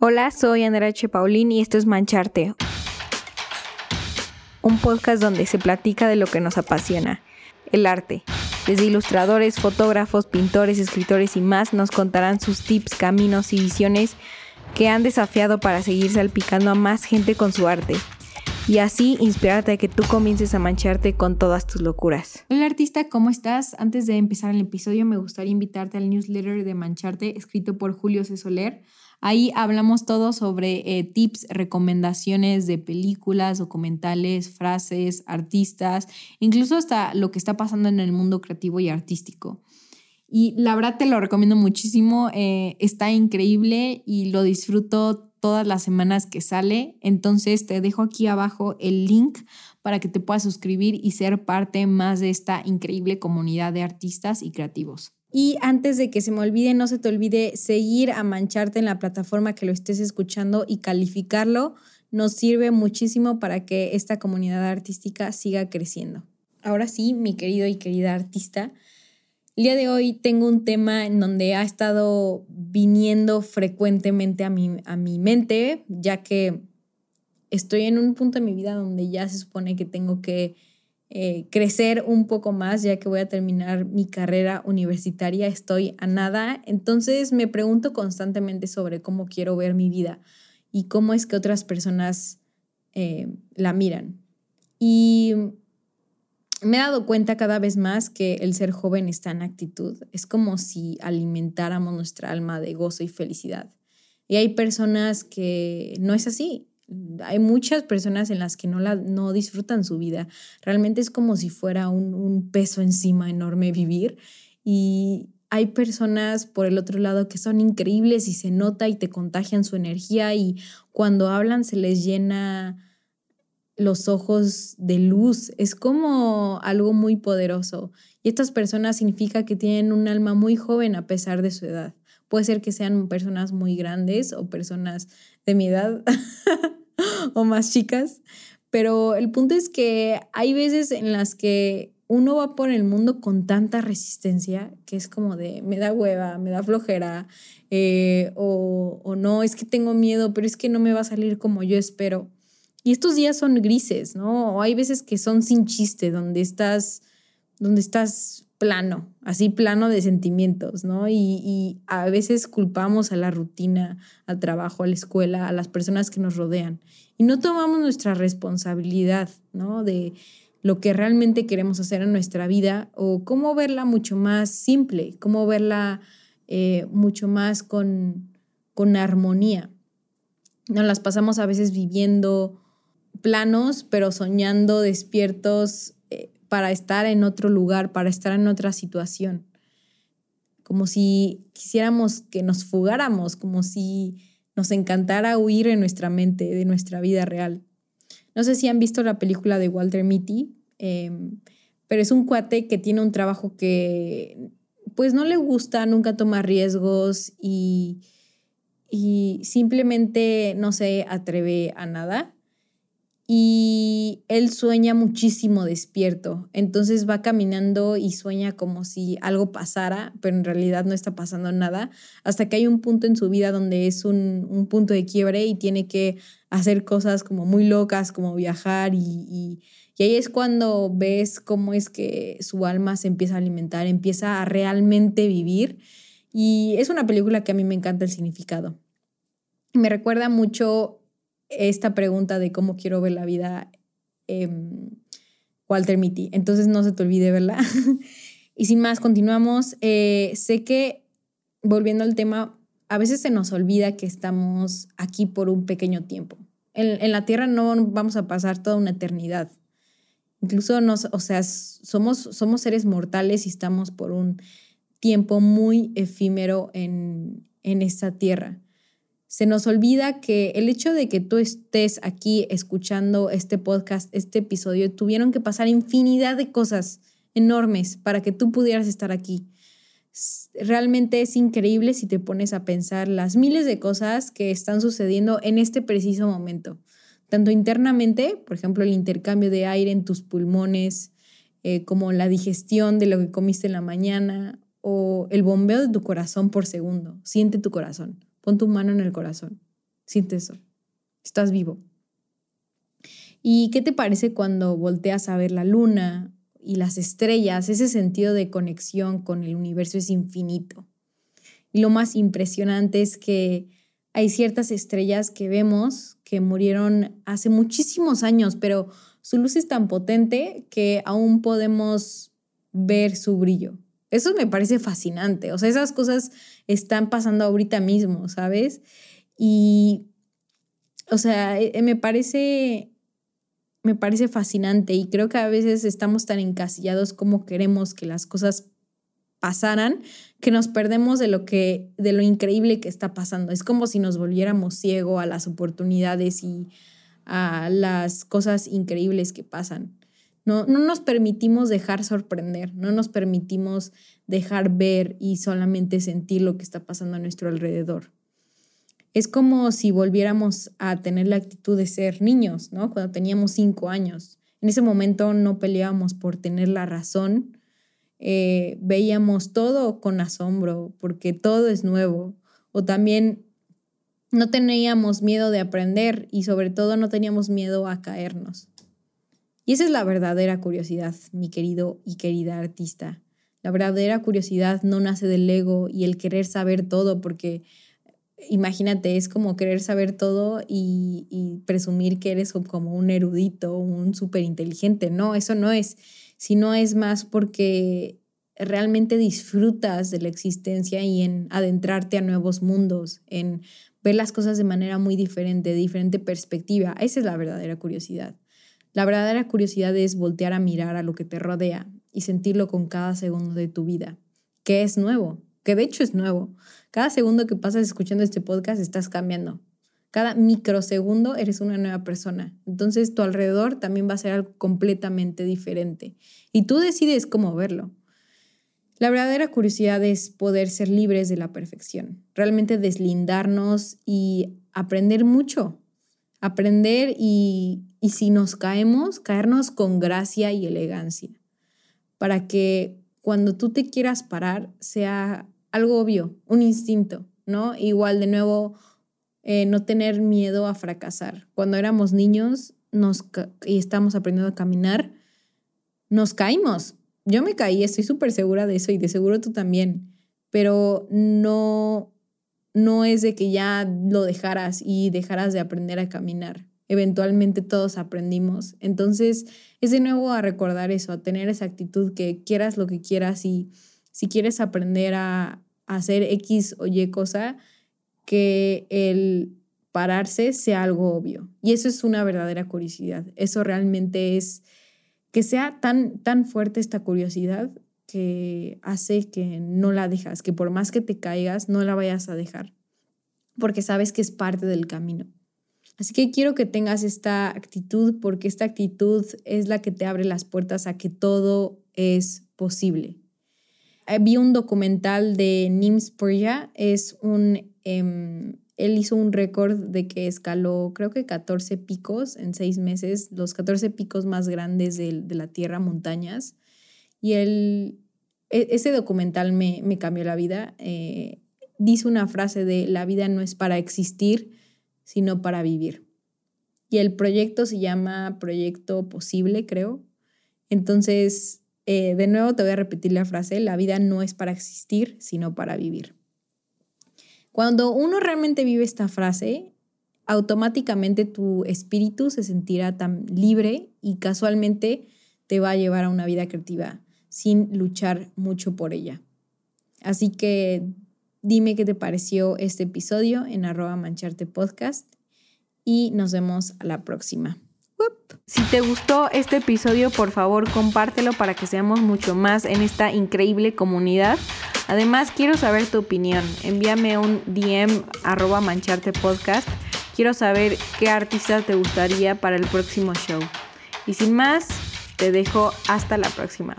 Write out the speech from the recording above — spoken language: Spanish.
Hola, soy Andrea H. Paulín y esto es Mancharte, un podcast donde se platica de lo que nos apasiona, el arte. Desde ilustradores, fotógrafos, pintores, escritores y más nos contarán sus tips, caminos y visiones que han desafiado para seguir salpicando a más gente con su arte. Y así inspirarte a que tú comiences a mancharte con todas tus locuras. Hola artista, ¿cómo estás? Antes de empezar el episodio me gustaría invitarte al newsletter de Mancharte escrito por Julio C. Soler Ahí hablamos todo sobre eh, tips, recomendaciones de películas, documentales, frases, artistas, incluso hasta lo que está pasando en el mundo creativo y artístico. Y la verdad te lo recomiendo muchísimo, eh, está increíble y lo disfruto todas las semanas que sale. Entonces te dejo aquí abajo el link para que te puedas suscribir y ser parte más de esta increíble comunidad de artistas y creativos. Y antes de que se me olvide, no se te olvide seguir a Mancharte en la plataforma que lo estés escuchando y calificarlo. Nos sirve muchísimo para que esta comunidad artística siga creciendo. Ahora sí, mi querido y querida artista, el día de hoy tengo un tema en donde ha estado viniendo frecuentemente a mi, a mi mente, ya que estoy en un punto de mi vida donde ya se supone que tengo que eh, crecer un poco más ya que voy a terminar mi carrera universitaria, estoy a nada, entonces me pregunto constantemente sobre cómo quiero ver mi vida y cómo es que otras personas eh, la miran. Y me he dado cuenta cada vez más que el ser joven está en actitud. Es como si alimentáramos nuestra alma de gozo y felicidad. Y hay personas que no es así hay muchas personas en las que no, la, no disfrutan su vida. Realmente es como si fuera un, un peso encima enorme vivir. Y hay personas por el otro lado que son increíbles y se nota y te contagian su energía y cuando hablan se les llena los ojos de luz. Es como algo muy poderoso. Y estas personas significa que tienen un alma muy joven a pesar de su edad. Puede ser que sean personas muy grandes o personas de mi edad o más chicas, pero el punto es que hay veces en las que uno va por el mundo con tanta resistencia que es como de me da hueva, me da flojera, eh, o, o no, es que tengo miedo, pero es que no me va a salir como yo espero. Y estos días son grises, ¿no? O hay veces que son sin chiste, donde estás, donde estás plano, así plano de sentimientos, ¿no? Y, a veces culpamos a la rutina, al trabajo, a la escuela, a las personas que nos rodean. Y no tomamos nuestra responsabilidad, ¿no? De lo que realmente queremos hacer en nuestra vida o cómo verla mucho más simple, cómo verla eh, mucho más con, con armonía. Nos las pasamos a veces viviendo planos, pero soñando despiertos para estar en otro lugar, para estar en otra situación. Como si quisiéramos que nos fugáramos, como si nos encantara huir en nuestra mente de nuestra vida real. No sé si han visto la película de Walter Mitty, em, pero es un cuate que tiene un trabajo que pues no le gusta, nunca toma riesgos y, y simplemente no se atreve a nada y él sueña muchísimo despierto. Entonces va caminando y sueña como si algo pasara, pero en realidad no está pasando nada, hasta que hay un punto en su vida donde es un, punto de quiebre y tiene que hacer cosas como muy locas, como viajar y, y, y ahí es cuando ves cómo es que su alma se empieza a alimentar, empieza a realmente vivir. Y es una película que a mí me encanta el significado. Me recuerda mucho esta pregunta de cómo quiero ver la vida em, Walter Mitty. Entonces no se te olvide verla. y sin más, continuamos. Eh, sé que, volviendo al tema, a veces se nos olvida que estamos aquí por un pequeño tiempo. En, en la Tierra no vamos a pasar toda una eternidad. Incluso nos, o sea, somos, somos seres mortales y estamos por un tiempo muy efímero en, en esta tierra se nos olvida que el hecho de que tú estés aquí escuchando este podcast, este episodio, tuvieron que pasar infinidad de cosas enormes para que tú pudieras estar aquí. Realmente es increíble si te pones a pensar las miles de cosas que están sucediendo en este preciso momento, tanto internamente, por ejemplo, el intercambio de aire en tus pulmones, eh, como la digestión de lo que comiste en la mañana o el bombeo de tu corazón por segundo. Siente tu corazón Pon tu mano en el corazón. Siente eso. Estás vivo. ¿Y qué te parece cuando volteas a ver la luna y las estrellas? Ese sentido de conexión con el universo es infinito. Y lo más impresionante es que hay ciertas estrellas que vemos que murieron hace muchísimos años, pero su luz es tan potente que aún podemos ver su brillo. Eso me parece fascinante. O sea, esas cosas están pasando ahorita mismo, ¿sabes? Y, o sea, eh, me parece, me parece fascinante y creo que a veces estamos tan encasillados como queremos que las cosas pasaran que nos perdemos de lo que de lo increíble que está pasando. Es como si nos volviéramos ciego a las oportunidades y a las cosas increíbles que pasan. No, no nos permitimos dejar sorprender, no nos permitimos dejar ver y solamente sentir lo que está pasando a nuestro alrededor. Es como si volviéramos a tener la actitud de ser niños, ¿no? Cuando teníamos cinco años. En ese momento no peleábamos por tener la razón, eh, veíamos todo con asombro porque todo es nuevo. O también no teníamos miedo de aprender y sobre todo no teníamos miedo a caernos. Y esa es la verdadera curiosidad, mi querido y querida artista. La verdadera curiosidad no nace del ego y el querer saber todo, porque imagínate, es como querer saber todo y, presumir que eres como un erudito, un súper inteligente. No, eso no es, sino es más porque realmente disfrutas de la existencia y en adentrarte a nuevos mundos, en ver las cosas de manera muy diferente, de diferente perspectiva. Esa es la verdadera curiosidad. La verdadera curiosidad es voltear a mirar a lo que te rodea y sentirlo con cada segundo de tu vida, que es nuevo, que de hecho es nuevo. Cada segundo que pasas escuchando este podcast estás cambiando. Cada microsegundo eres una nueva persona. Entonces tu alrededor también va a ser algo completamente diferente. Y tú decides cómo verlo. La verdadera curiosidad es poder ser libres de la perfección, realmente deslindarnos y aprender mucho Aprender y, si nos caemos, caernos con gracia y elegancia, para que cuando tú te quieras parar sea algo obvio, un instinto, ¿no? Igual de nuevo, eh, no tener miedo a fracasar. Cuando éramos niños nos y estamos aprendiendo a caminar, nos caímos. Yo me caí, estoy súper segura de eso y de seguro tú también, pero no, no es de que ya lo dejaras y dejaras de aprender a caminar. Eventualmente todos aprendimos. Entonces, es de nuevo a recordar eso, a tener esa actitud que quieras lo que quieras y si quieres aprender a, hacer X o Y cosa, que el pararse sea algo obvio. Y eso es una verdadera curiosidad. Eso realmente es que sea tan, tan fuerte esta curiosidad que hace que no la dejas, que por más que te caigas, no la vayas a dejar, porque sabes que es parte del camino. Así que quiero que tengas esta actitud, porque esta actitud es la que te abre las puertas a que todo es posible. Eh, vi un documental de Nims Purja, es un, em, él hizo un récord de que escaló creo que 14 picos en seis meses, los 14 picos más grandes de, de la Tierra, montañas y él, e, ese documental me, cambió la vida. Eh, dice una frase de la vida no es para existir, sino para vivir. Y el proyecto se llama Proyecto Posible, creo. Entonces, eh, de nuevo te voy a repetir la frase, la vida no es para existir, sino para vivir. Cuando uno realmente vive esta frase, automáticamente tu espíritu se sentirá tan libre y casualmente te va a llevar a una vida creativa sin luchar mucho por ella. Así que dime qué te pareció este episodio en arroba mancharte y nos vemos a la próxima. Si te gustó este episodio, por favor compártelo para que seamos mucho más en esta increíble comunidad. Además, quiero saber tu opinión. Envíame un DM arroba mancharte. Quiero saber qué artista te gustaría para el próximo show. Y sin más, te dejo hasta la próxima.